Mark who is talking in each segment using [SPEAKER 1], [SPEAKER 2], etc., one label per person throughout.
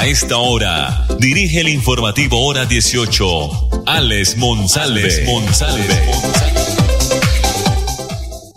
[SPEAKER 1] A esta hora, dirige el informativo Hora 18, Alex Monsalve.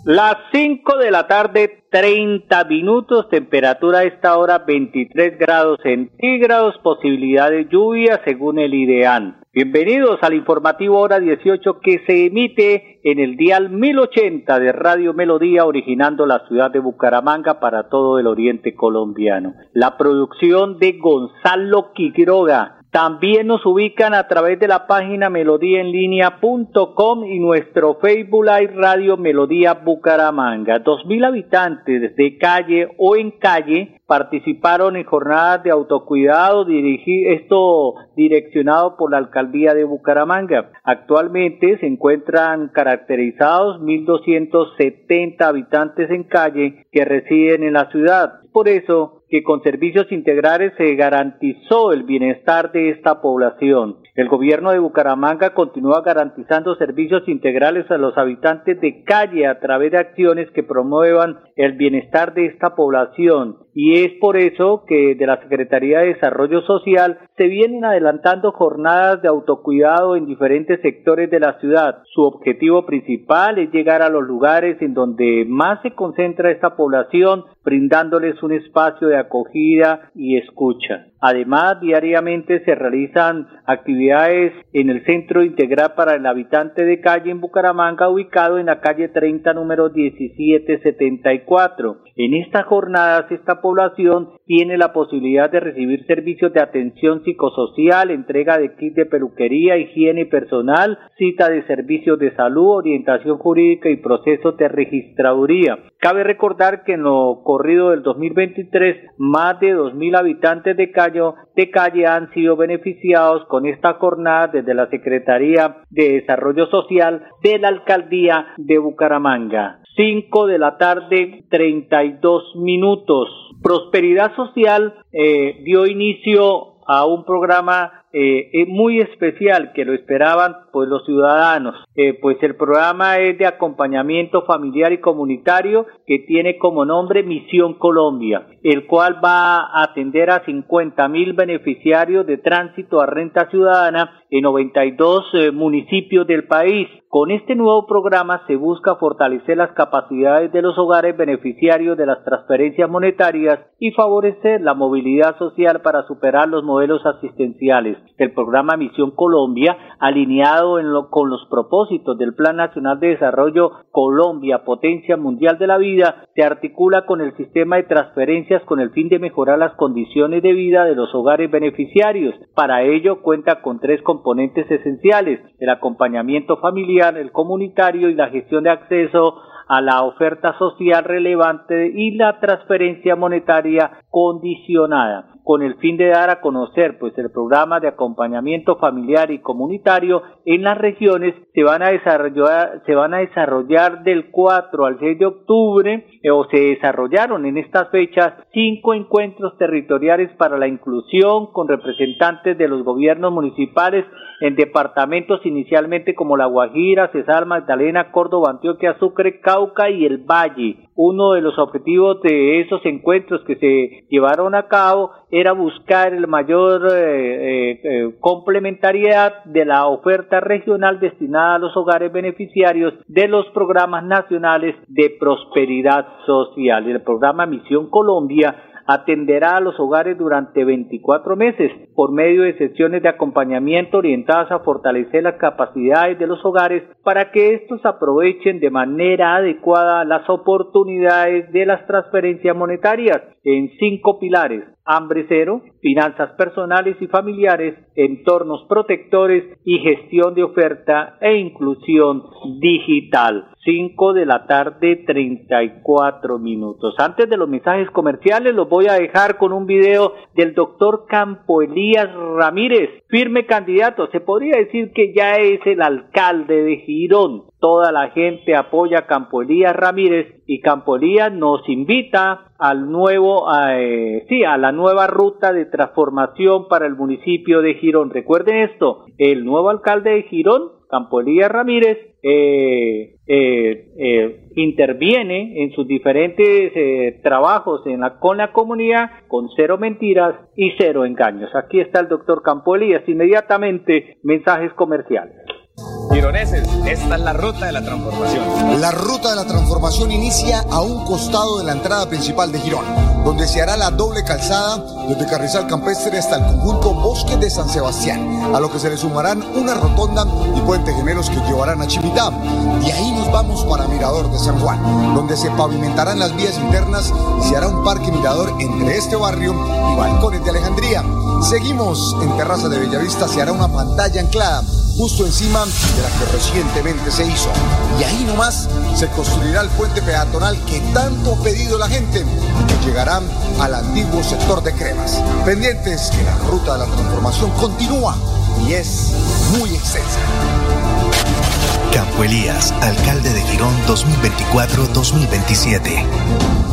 [SPEAKER 2] Las 5 de la tarde, 30 minutos, temperatura a esta hora 23 grados centígrados, posibilidad de lluvia según el IDEAN. Bienvenidos al informativo hora 18 que se emite en el dial 1080 de Radio Melodía originando la ciudad de Bucaramanga para todo el oriente colombiano. La producción de Gonzalo Quiroga, también nos ubican a través de la página melodíaenlínea.com y nuestro Facebook Live Radio Melodía Bucaramanga. Dos mil habitantes de calle o en calle participaron en jornadas de autocuidado, dirigir, esto direccionado por la alcaldía de Bucaramanga. Actualmente se encuentran caracterizados 1.270 habitantes en calle que residen en la ciudad. Por eso que con servicios integrales se garantizó el bienestar de esta población. El gobierno de Bucaramanga continúa garantizando servicios integrales a los habitantes de calle a través de acciones que promuevan el bienestar de esta población y es por eso que de la Secretaría de Desarrollo Social se vienen adelantando jornadas de autocuidado en diferentes sectores de la ciudad. Su objetivo principal es llegar a los lugares en donde más se concentra esta población, brindándoles un espacio de acogida y escucha. Además, diariamente se realizan actividades en el Centro Integral para el Habitante de Calle en Bucaramanga, ubicado en la calle 30, número 1774. En estas jornadas, esta población tiene la posibilidad de recibir servicios de atención psicosocial, entrega de kit de peluquería, higiene personal, cita de servicios de salud, orientación jurídica y procesos de registraduría. Cabe recordar que en lo corrido del 2023, más de 2.000 habitantes de calle de calle han sido beneficiados con esta jornada desde la Secretaría de Desarrollo Social de la Alcaldía de Bucaramanga. 5 de la tarde, 32 minutos. Prosperidad Social eh, dio inicio a un programa eh, es muy especial que lo esperaban pues los ciudadanos. Eh, pues el programa es de acompañamiento familiar y comunitario que tiene como nombre Misión Colombia el cual va a atender a 50 mil beneficiarios de tránsito a renta ciudadana en 92 eh, municipios del país. Con este nuevo programa se busca fortalecer las capacidades de los hogares beneficiarios de las transferencias monetarias y favorecer la movilidad social para superar los modelos asistenciales el programa Misión Colombia, alineado con los propósitos del Plan Nacional de Desarrollo Colombia, Potencia Mundial de la Vida, se articula con el sistema de transferencias con el fin de mejorar las condiciones de vida de los hogares beneficiarios. Para ello cuenta con tres componentes esenciales, el acompañamiento familiar, el comunitario y la gestión de acceso a la oferta social relevante y la transferencia monetaria condicionada con el fin de dar a conocer pues el programa de acompañamiento familiar y comunitario en las regiones se van a desarrollar se van a desarrollar del 4 al 6 de octubre eh, o se desarrollaron en estas fechas cinco encuentros territoriales para la inclusión con representantes de los gobiernos municipales en departamentos inicialmente como La Guajira, Cesar, Magdalena, Córdoba, Antioquia, Sucre, Cauca y el Valle. Uno de los objetivos de esos encuentros que se llevaron a cabo era buscar el mayor eh, eh, eh, complementariedad de la oferta regional destinada a los hogares beneficiarios de los programas nacionales de prosperidad social. El programa Misión Colombia atenderá a los hogares durante 24 meses por medio de sesiones de acompañamiento orientadas a fortalecer las capacidades de los hogares para que estos aprovechen de manera adecuada las oportunidades de las transferencias monetarias en cinco pilares hambre cero, finanzas personales y familiares, entornos protectores y gestión de oferta e inclusión digital. 5 de la tarde 34 minutos. Antes de los mensajes comerciales los voy a dejar con un video del doctor Campo Elías Ramírez, firme candidato. Se podría decir que ya es el alcalde de Girón. Toda la gente apoya a Campo Elías Ramírez y Campo Elías nos invita al nuevo, eh, sí, a la nueva ruta de transformación para el municipio de Girón. Recuerden esto, el nuevo alcalde de Girón, Campo Elías Ramírez, eh, eh, eh, interviene en sus diferentes trabajos en la, con la comunidad con cero mentiras y cero engaños. Aquí está el doctor Campo Elías. Inmediatamente mensajes comerciales.
[SPEAKER 3] Gironeses, esta es la ruta de la transformación.
[SPEAKER 4] La ruta de la transformación inicia a un costado de la entrada principal de Girón, donde se hará la doble calzada desde Carrizal Campestre hasta el conjunto Bosque de San Sebastián, a lo que se le sumarán una rotonda y puente gemelos que llevarán a Chimitá. Y ahí nos vamos para Mirador de San Juan, donde se pavimentarán las vías internas y se hará un parque mirador entre este barrio y balcones de Alejandría. Seguimos en Terraza de Bellavista, se hará una pantalla anclada justo encima de la que recientemente se hizo. Y ahí nomás se construirá el puente peatonal que tanto ha pedido la gente que llegará al antiguo sector de Cremas. Pendientes que la ruta de la transformación continúa y es muy extensa.
[SPEAKER 5] Campo Elías, alcalde de Girón 2024-2027.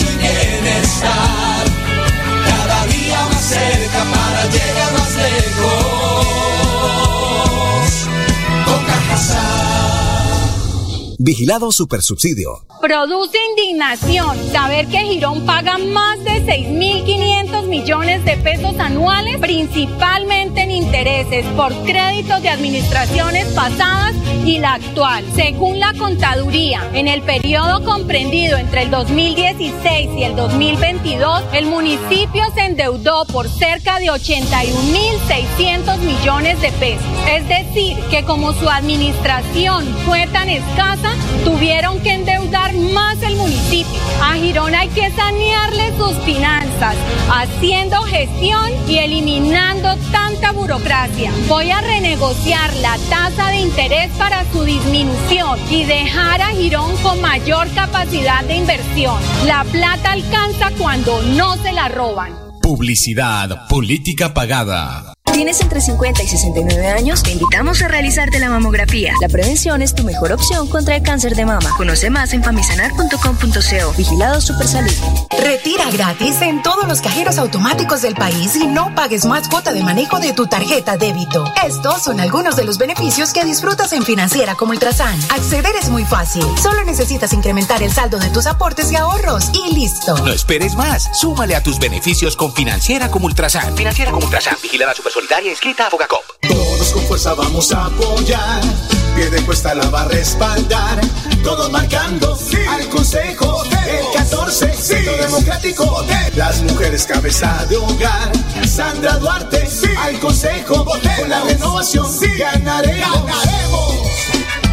[SPEAKER 5] Vigilado Supersubsidio.
[SPEAKER 6] Produce indignación saber que Girón paga más de 6.500 millones de pesos anuales, principalmente en intereses por créditos de administraciones pasadas y la actual. Según la contaduría, en el periodo comprendido entre el 2016 y el 2022, el municipio se endeudó por cerca de 81.600 millones de pesos. Es decir, que como su administración fue tan escasa, tuvieron que endeudar más el municipio. A Girón hay que sanearle sus finanzas, haciendo gestión y eliminando tanta burocracia. Voy a renegociar la tasa de interés para su disminución y dejar a Girón con mayor capacidad de inversión. La plata alcanza cuando no se la roban.
[SPEAKER 1] Publicidad, política pagada.
[SPEAKER 7] ¿Tienes entre 50 y 69 años? Te invitamos a realizarte la mamografía. La prevención es tu mejor opción contra el cáncer de mama. Conoce más en famisanar.com.co. Vigilado Supersalud.
[SPEAKER 8] Retira gratis en todos los cajeros automáticos del país y no pagues más cuota de manejo de tu tarjeta débito. Estos son algunos de los beneficios que disfrutas en Financiera como Ultrasan. Acceder es muy fácil. Solo necesitas incrementar el saldo de tus aportes y ahorros y listo.
[SPEAKER 9] No esperes más. Súmale a tus beneficios con Financiera como Ultrasan. Financiera como Ultrasan. Vigilada Supersolidaria inscrita a Fogacop.
[SPEAKER 10] Todos con fuerza vamos a apoyar. Pie de cuesta la va a respaldar. Todos marcando sí. al Consejo el 14. Sí. Centro Democrático. Las mujeres cabeza de hogar. Sandra Duarte sí. al Consejo. Con la renovación sí. ganaremos. ganaremos.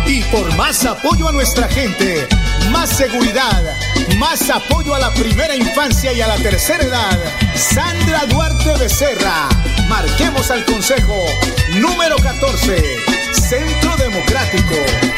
[SPEAKER 10] Y por más apoyo a nuestra gente, más seguridad, más apoyo a la primera infancia y a la tercera edad. Sandra Duarte Becerra. Marquemos al Consejo número 14, Centro Democrático.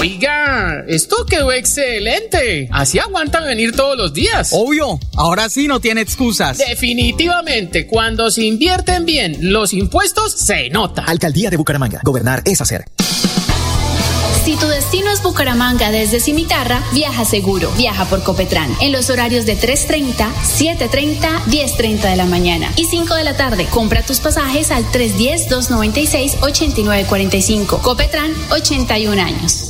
[SPEAKER 11] Oiga, esto quedó excelente. Así aguantan venir todos los días.
[SPEAKER 12] Obvio, ahora sí no tiene excusas.
[SPEAKER 11] Definitivamente, cuando se invierten bien los impuestos, se nota.
[SPEAKER 13] Alcaldía de Bucaramanga. Gobernar es hacer.
[SPEAKER 14] Si tu destino es Bucaramanga desde Cimitarra, viaja seguro. Viaja por Copetran en los horarios de 3.30, 7.30, 10.30 de la mañana y 5 de la tarde. Compra tus pasajes al 310-296-8945. Copetran, 81 años.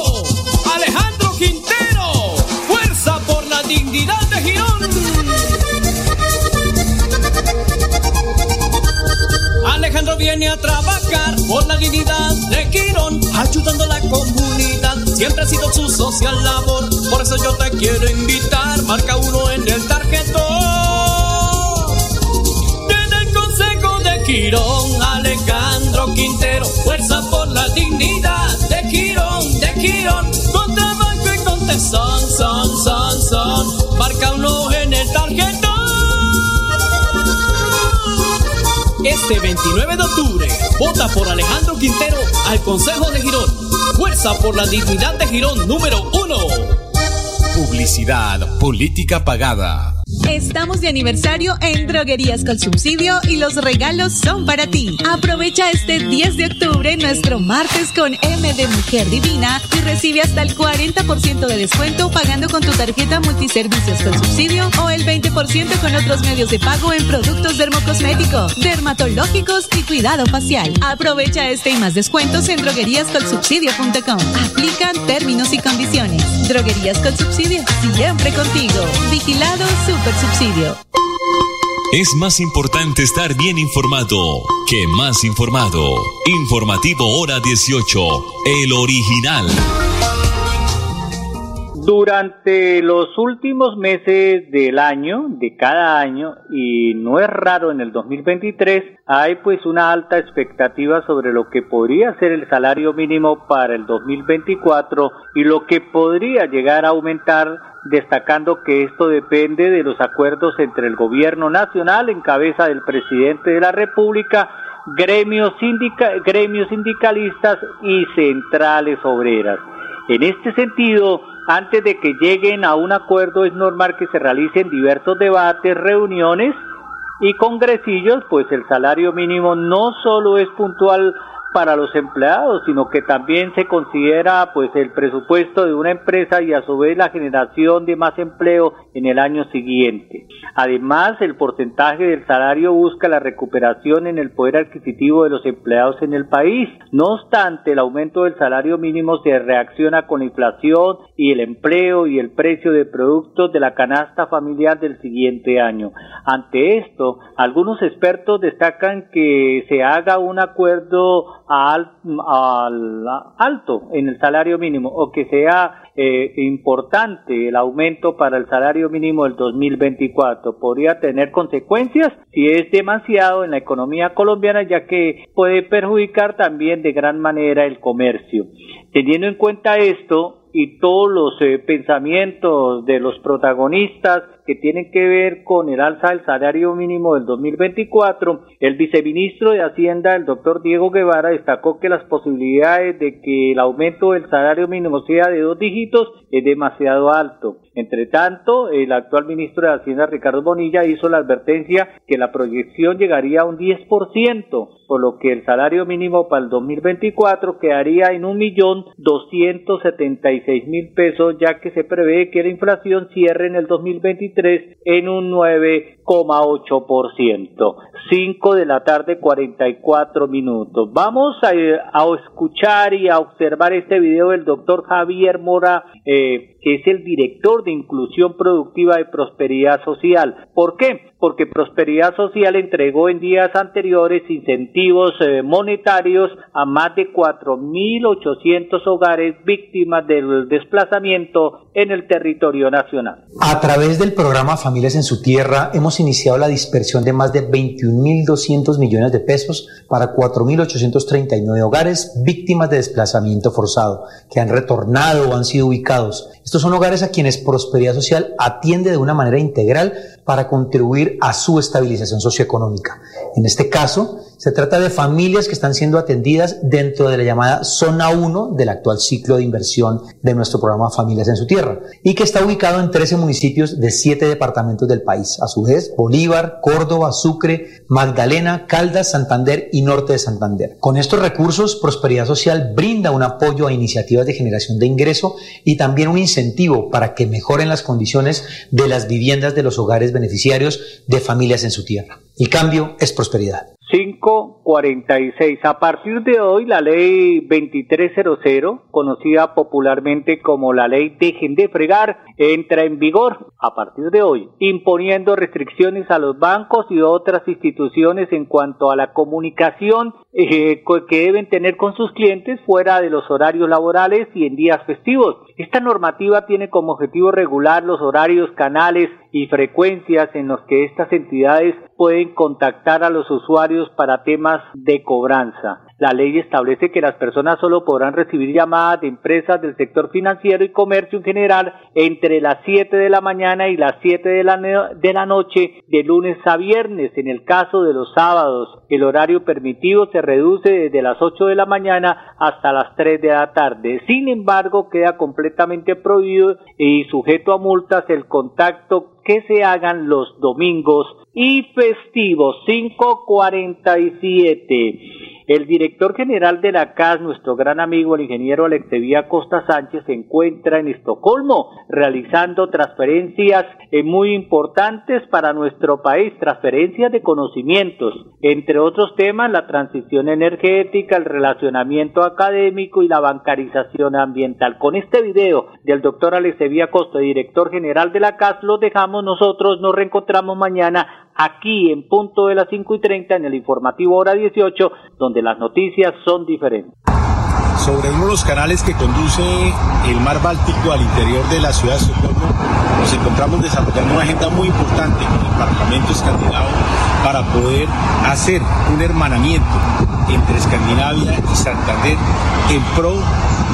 [SPEAKER 15] Viene a trabajar por la dignidad de Quirón, ayudando a la comunidad. Siempre ha sido su social labor, por eso yo te quiero invitar. Marca uno en el tarjetón. En el consejo de Quirón, Alejandro Quintero, fuerza por la dignidad de Quirón, de Quirón. Con trabajo y con tesón, son, son, son. Marca uno en el tarjetón.
[SPEAKER 16] Este 29 de octubre, vota por Alejandro Quintero al Consejo de Girón. Fuerza por la dignidad de Girón número uno.
[SPEAKER 1] Publicidad, política pagada.
[SPEAKER 17] Estamos de aniversario en Droguerías con Subsidio y los regalos son para ti. Aprovecha este 10 de octubre nuestro martes con M de Mujer Divina y recibe hasta el 40% de descuento pagando con tu tarjeta multiservicios con subsidio o el 20% con otros medios de pago en productos dermocosmético, dermatológicos y cuidado facial. Aprovecha este y más descuentos en drogueríascolsubsidio.com. Aplican términos y condiciones. Droguerías con Subsidio, siempre contigo. Vigilado Super Subsidio.
[SPEAKER 1] Es más importante estar bien informado que más informado. Informativo Hora 18, el original.
[SPEAKER 2] Durante los últimos meses del año, de cada año, y no es raro en el 2023, hay pues una alta expectativa sobre lo que podría ser el salario mínimo para el 2024 y lo que podría llegar a aumentar destacando que esto depende de los acuerdos entre el gobierno nacional en cabeza del presidente de la República, gremios, gremios sindicalistas y centrales obreras. En este sentido, antes de que lleguen a un acuerdo es normal que se realicen diversos debates, reuniones y congresillos, pues el salario mínimo no solo es puntual para los empleados, sino que también se considera pues el presupuesto de una empresa y a su vez la generación de más empleo en el año siguiente. Además, el porcentaje del salario busca la recuperación en el poder adquisitivo de los empleados en el país. No obstante, el aumento del salario mínimo se reacciona con la inflación y el empleo y el precio de productos de la canasta familiar del siguiente año. Ante esto, algunos expertos destacan que se haga un acuerdo al, al, alto en el salario mínimo o que sea eh, importante el aumento para el salario mínimo del 2024. Podría tener consecuencias si es demasiado en la economía colombiana ya que puede perjudicar también de gran manera el comercio. Teniendo en cuenta esto, y todos los eh, pensamientos de los protagonistas que tienen que ver con el alza del salario mínimo del 2024, el viceministro de Hacienda, el doctor Diego Guevara, destacó que las posibilidades de que el aumento del salario mínimo sea de dos dígitos es demasiado alto. Entre tanto, el actual ministro de Hacienda, Ricardo Bonilla, hizo la advertencia que la proyección llegaría a un 10%, por lo que el salario mínimo para el 2024 quedaría en un millón doscientos setenta y seis mil pesos, ya que se prevé que la inflación cierre en el 2023 2023 en un 9,8%. 5 de la tarde 44 minutos. Vamos a, a, escuchar y a observar este video del doctor Javier Mora, eh, que es el director de Inclusión Productiva y Prosperidad Social. ¿Por qué? Porque Prosperidad Social entregó en días anteriores incentivos eh, monetarios a más de 4.800 hogares víctimas del desplazamiento en el territorio nacional.
[SPEAKER 18] A través del programa Familias en su Tierra hemos iniciado la dispersión de más de 21.200 millones de pesos para 4.839 hogares víctimas de desplazamiento forzado que han retornado o han sido ubicados. Estos son hogares a quienes Prosperidad Social atiende de una manera integral para contribuir a su estabilización socioeconómica. En este caso, se trata de familias que están siendo atendidas dentro de la llamada zona 1 del actual ciclo de inversión de nuestro programa Familias en su Tierra y que está ubicado en 13 municipios de 7 departamentos del país. A su vez, Bolívar, Córdoba, Sucre, Magdalena, Caldas, Santander y Norte de Santander. Con estos recursos, Prosperidad Social brinda un apoyo a iniciativas de generación de ingreso y también un incentivo para que mejoren las condiciones de las viviendas de los hogares beneficiarios de familias en su tierra. El cambio es prosperidad.
[SPEAKER 2] 546. A partir de hoy, la ley 2300, conocida popularmente como la ley Dejen de Fregar, entra en vigor a partir de hoy, imponiendo restricciones a los bancos y otras instituciones en cuanto a la comunicación eh, que deben tener con sus clientes fuera de los horarios laborales y en días festivos. Esta normativa tiene como objetivo regular los horarios, canales y frecuencias en los que estas entidades pueden contactar a los usuarios para temas de cobranza. La ley establece que las personas solo podrán recibir llamadas de empresas del sector financiero y comercio en general entre las 7 de la mañana y las 7 de la, de la noche de lunes a viernes. En el caso de los sábados, el horario permitido se reduce desde las 8 de la mañana hasta las 3 de la tarde. Sin embargo, queda completamente prohibido y sujeto a multas el contacto que se hagan los domingos y festivos 547. El director general de la CAS, nuestro gran amigo el ingeniero Alexevía Costa Sánchez, se encuentra en Estocolmo realizando transferencias eh, muy importantes para nuestro país, transferencias de conocimientos, entre otros temas la transición energética, el relacionamiento académico y la bancarización ambiental. Con este video del doctor Alexevía Costa, director general de la CAS, lo dejamos nosotros, nos reencontramos mañana aquí en punto de las 5 y 30 en el informativo hora 18, donde las noticias son diferentes.
[SPEAKER 19] Sobre uno de los canales que conduce el mar Báltico al interior de la ciudad de Estocolmo, nos encontramos desarrollando una agenda muy importante con el Parlamento escandinavo para poder hacer un hermanamiento Escandinavia y Santander en pro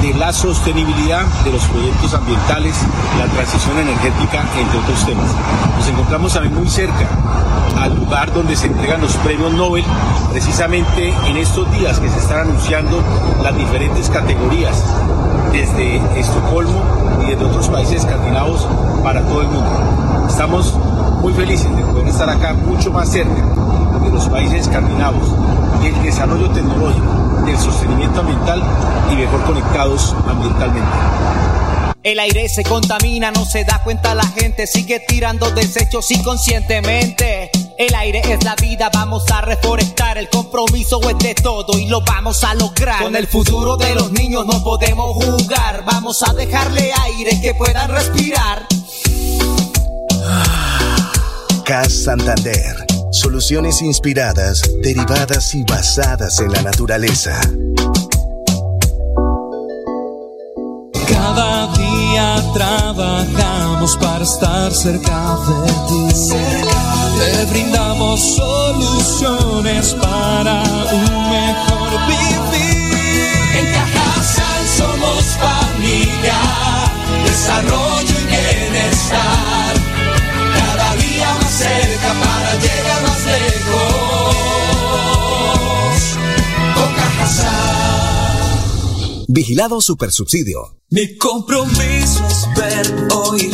[SPEAKER 19] de la sostenibilidad de los proyectos ambientales, la transición energética, entre otros temas. Nos encontramos también muy cerca al lugar donde se entregan los premios Nobel, precisamente en estos días que se están anunciando las diferentes categorías desde Estocolmo y desde otros países escandinavos para todo el mundo. Estamos muy felices de poder estar acá mucho más cerca de los países escandinavos, del desarrollo tecnológico, del sostenimiento ambiental y mejor conectados ambientalmente.
[SPEAKER 20] El aire se contamina, no se da cuenta la gente, sigue tirando desechos inconscientemente. El aire es la vida, vamos a reforestar. El compromiso es de todo y lo vamos a lograr. Con el futuro de los niños no podemos jugar. Vamos a dejarle aire que puedan respirar.
[SPEAKER 5] CAS Santander. Soluciones inspiradas, derivadas y basadas en la naturaleza.
[SPEAKER 21] Cada día trabajamos para estar cerca de ti. Te brindamos soluciones para un mejor vivir.
[SPEAKER 22] En Cajasal somos familia, desarrollo y bienestar. Cajasal.
[SPEAKER 5] Vigilado Supersubsidio.
[SPEAKER 21] Mi compromiso es ver, oír,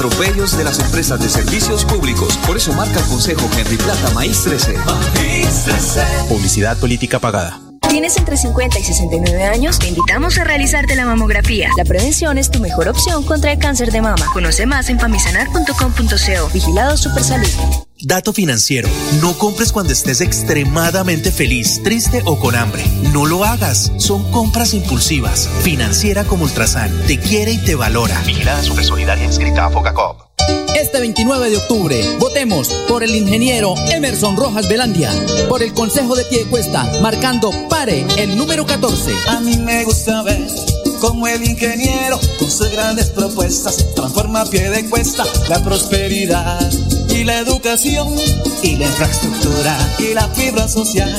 [SPEAKER 23] atropellos de las empresas de servicios públicos. Por eso marca el Consejo Henry Plata Maíz 13.
[SPEAKER 21] Maíz 13.
[SPEAKER 13] Publicidad política pagada.
[SPEAKER 7] ¿Tienes entre 50 y 69 años? Te invitamos a realizarte la mamografía. La prevención es tu mejor opción contra el cáncer de mama. Conoce más en famisanar.com.co. Vigilado Supersalud.
[SPEAKER 24] Dato financiero. No compres cuando estés extremadamente feliz, triste o con hambre. No lo hagas. Son compras impulsivas. Financiera como Ultrasan. Te quiere y te valora.
[SPEAKER 9] Vigilada Supersolidaria inscrita a Focacop.
[SPEAKER 25] Este 29 de octubre, votemos por el ingeniero Emerson Rojas Velandia, por el Consejo de Piedecuesta, marcando pare el número 14.
[SPEAKER 26] A mí me gusta ver cómo el ingeniero, con sus grandes propuestas, transforma a pie de cuesta la prosperidad y la educación y la infraestructura y la fibra social.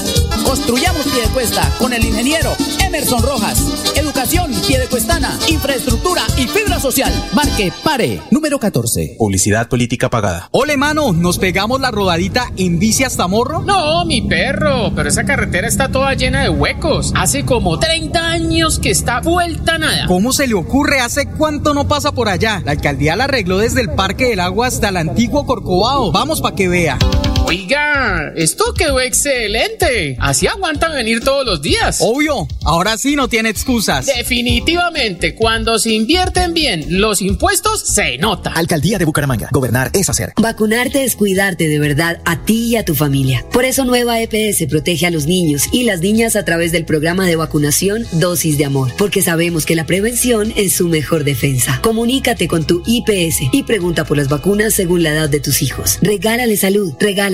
[SPEAKER 25] Construyamos Piedecuesta con el ingeniero Emerson Rojas. Educación piedecuestana, infraestructura y fibra social. Marque pare número 14.
[SPEAKER 13] Publicidad política pagada.
[SPEAKER 12] Ole, mano, ¿nos pegamos la rodadita en bici hasta Morro?
[SPEAKER 11] No, mi perro, pero esa carretera está toda llena de huecos. Hace como 30 años que está vuelta nada.
[SPEAKER 12] ¿Cómo se le ocurre? ¿Hace cuánto no pasa por allá? La alcaldía la arregló desde el Parque del Agua hasta el antiguo Corcovado. Vamos para que vea.
[SPEAKER 11] Oiga, esto quedó excelente. Así aguantan venir todos los días.
[SPEAKER 12] Obvio, ahora sí no tiene excusas.
[SPEAKER 11] Definitivamente, cuando se invierten bien los impuestos, se nota.
[SPEAKER 13] Alcaldía de Bucaramanga. Gobernar es hacer.
[SPEAKER 27] Vacunarte es cuidarte de verdad a ti y a tu familia. Por eso Nueva EPS protege a los niños y las niñas a través del programa de vacunación Dosis de Amor. Porque sabemos que la prevención es su mejor defensa. Comunícate con tu IPS y pregunta por las vacunas según la edad de tus hijos. Regálale salud,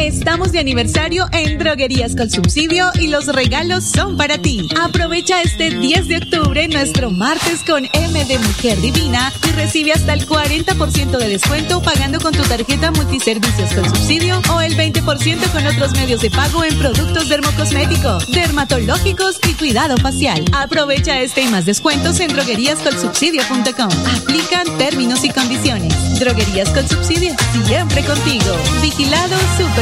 [SPEAKER 17] Estamos de aniversario en Droguerías con Subsidio y los regalos son para ti. Aprovecha este 10 de octubre nuestro martes con M de Mujer Divina y recibe hasta el 40% de descuento pagando con tu tarjeta multiservicios con subsidio o el 20% con otros medios de pago en productos dermocosméticos, dermatológicos y cuidado facial. Aprovecha este y más descuentos en drogueríascolsubsidio.com. Aplican términos y condiciones. Droguerías con Subsidio, siempre contigo. Vigilado Super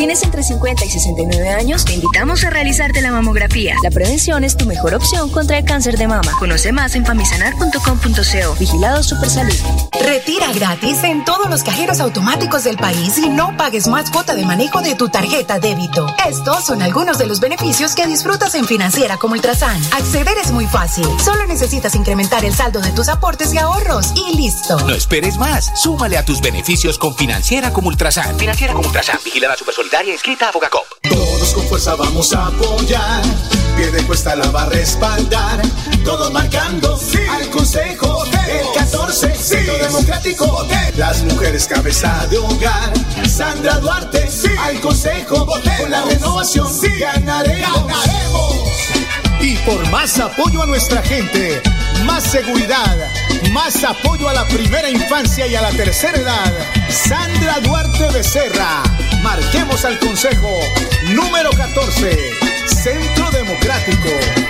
[SPEAKER 7] ¿Tienes entre 50 y 69 años? Te invitamos a realizarte la mamografía. La prevención es tu mejor opción contra el cáncer de mama. Conoce más en famisanar.com.co. Vigilado Supersalud.
[SPEAKER 8] Retira gratis en todos los cajeros automáticos del país y no pagues más cuota de manejo de tu tarjeta débito. Estos son algunos de los beneficios que disfrutas en Financiera como Ultrasan. Acceder es muy fácil. Solo necesitas incrementar el saldo de tus aportes y ahorros y listo.
[SPEAKER 9] No esperes más. Súmale a tus beneficios con Financiera como Ultrasan. Financiera como Ultrasan. Vigilada Supersolidaria inscrita a Fogacop.
[SPEAKER 10] Todos con fuerza vamos a apoyar. Pie de cuesta la va a respaldar. Todos marcando al Consejo. El 14, Centro Democrático. Las mujeres cabeza de hogar. Sandra Duarte al Consejo. Con la renovación ganaremos. ganaremos. Y por más apoyo a nuestra gente, más seguridad, más apoyo a la primera infancia y a la tercera edad. Sandra Duarte Becerra. Marquemos al Consejo número 14, Centro Democrático.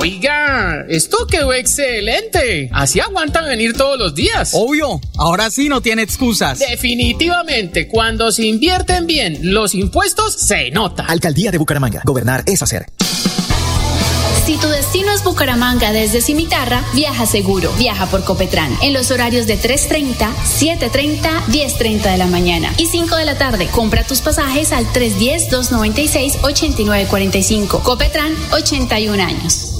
[SPEAKER 11] Oiga, esto quedó excelente. Así aguantan venir todos los días.
[SPEAKER 12] Obvio, ahora sí no tiene excusas.
[SPEAKER 11] Definitivamente, cuando se invierten bien los impuestos, se nota.
[SPEAKER 13] Alcaldía de Bucaramanga. Gobernar es hacer.
[SPEAKER 14] Si tu destino es Bucaramanga desde Cimitarra, viaja seguro. Viaja por Copetrán en los horarios de 3.30, 7.30, 10.30 de la mañana y 5 de la tarde. Compra tus pasajes al 310-296-8945. Copetrán, 81 años.